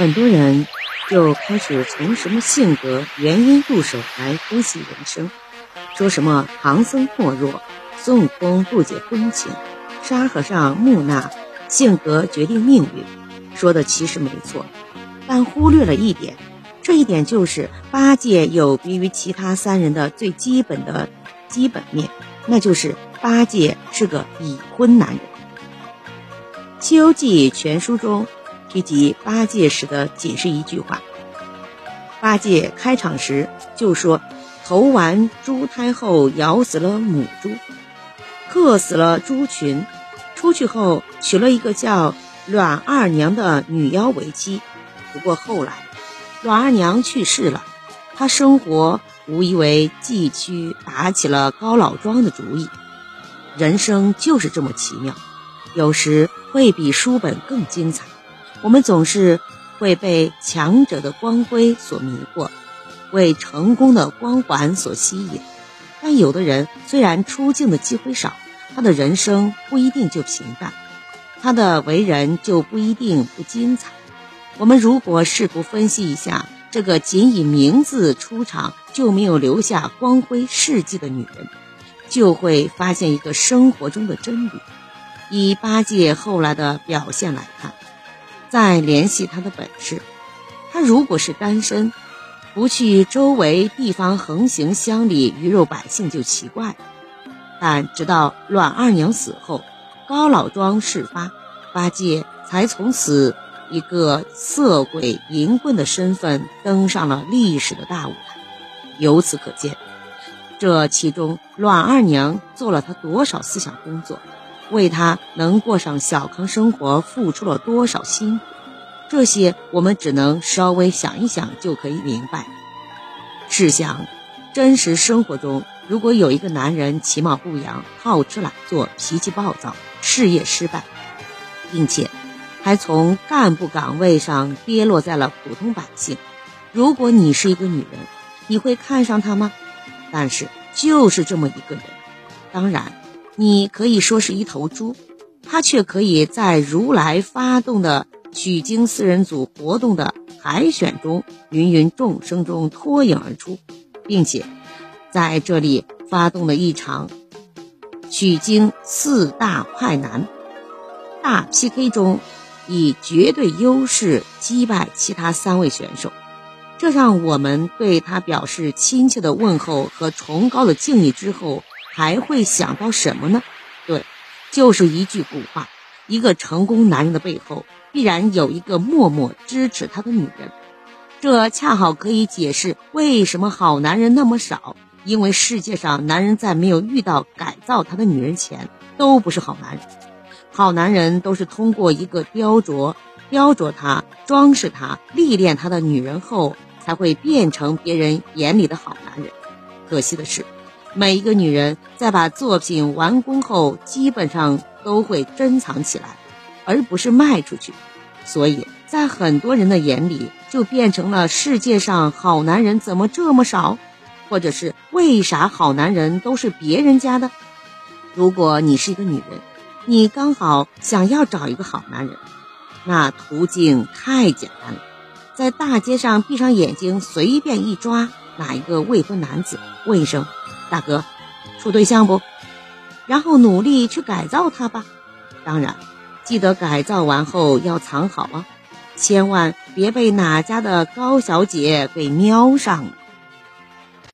很多人就开始从什么性格原因入手来分析人生，说什么唐僧懦弱，孙悟空不解风情，沙和尚木讷，性格决定命运。说的其实没错，但忽略了一点，这一点就是八戒有别于其他三人的最基本的基本面，那就是八戒是个已婚男人。《西游记》全书中。提及八戒时的仅是一句话。八戒开场时就说：“投完猪胎后咬死了母猪，克死了猪群，出去后娶了一个叫阮二娘的女妖为妻。不过后来阮二娘去世了，他生活无疑为继续打起了高老庄的主意。人生就是这么奇妙，有时会比书本更精彩。”我们总是会被强者的光辉所迷惑，为成功的光环所吸引。但有的人虽然出镜的机会少，他的人生不一定就平淡，他的为人就不一定不精彩。我们如果试图分析一下这个仅以名字出场就没有留下光辉事迹的女人，就会发现一个生活中的真理。以八戒后来的表现来看。再联系他的本事，他如果是单身，不去周围地方横行乡里鱼肉百姓就奇怪了。但直到阮二娘死后，高老庄事发，八戒才从此一个色鬼淫棍的身份登上了历史的大舞台。由此可见，这其中阮二娘做了他多少思想工作。为他能过上小康生活付出了多少辛苦，这些我们只能稍微想一想就可以明白。试想，真实生活中，如果有一个男人其貌不扬、好吃懒做、脾气暴躁、事业失败，并且还从干部岗位上跌落在了普通百姓，如果你是一个女人，你会看上他吗？但是就是这么一个人，当然。你可以说是一头猪，他却可以在如来发动的取经四人组活动的海选中，芸芸众生中脱颖而出，并且在这里发动了一场取经四大快男大 PK 中，以绝对优势击败其他三位选手，这让我们对他表示亲切的问候和崇高的敬意之后。还会想到什么呢？对，就是一句古话：一个成功男人的背后，必然有一个默默支持他的女人。这恰好可以解释为什么好男人那么少。因为世界上男人在没有遇到改造他的女人前，都不是好男人。好男人都是通过一个雕琢、雕琢他、装饰他、历练他的女人后，才会变成别人眼里的好男人。可惜的是。每一个女人在把作品完工后，基本上都会珍藏起来，而不是卖出去。所以在很多人的眼里，就变成了世界上好男人怎么这么少，或者是为啥好男人都是别人家的？如果你是一个女人，你刚好想要找一个好男人，那途径太简单了，在大街上闭上眼睛，随便一抓哪一个未婚男子，问一声。大哥，处对象不？然后努力去改造他吧。当然，记得改造完后要藏好啊，千万别被哪家的高小姐给瞄上了。